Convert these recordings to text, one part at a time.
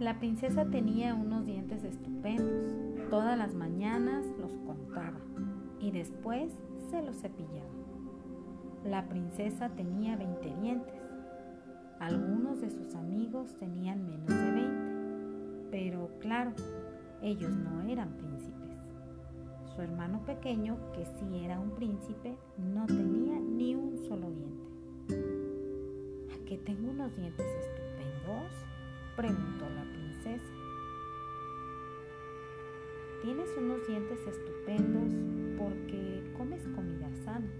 La princesa tenía unos dientes estupendos. Todas las mañanas los contaba y después se los cepillaba. La princesa tenía 20 dientes. Algunos de sus amigos tenían menos de 20, pero claro, ellos no eran príncipes. Su hermano pequeño, que sí era un príncipe, no tenía ni un solo diente. ¿A qué tengo unos dientes estupendos? preguntó la princesa. Tienes unos dientes estupendos porque comes comida sana,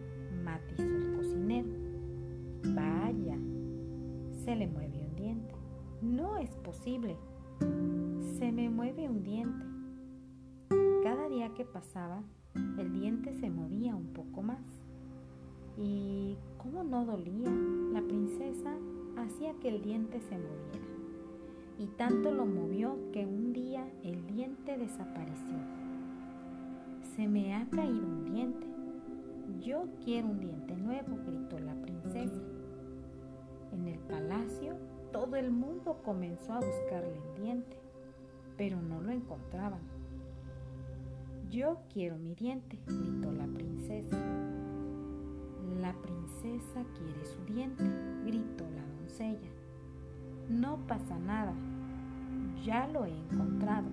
matizó el cocinero. Vaya, se le mueve un diente. No es posible. Se me mueve un diente. Cada día que pasaba, el diente se movía un poco más. Y como no dolía, la princesa que el diente se moviera y tanto lo movió que un día el diente desapareció. Se me ha caído un diente. Yo quiero un diente nuevo, gritó la princesa. En el palacio todo el mundo comenzó a buscarle el diente, pero no lo encontraban. Yo quiero mi diente, gritó la princesa. La princesa quiere su diente, doncella. No pasa nada. Ya lo he encontrado.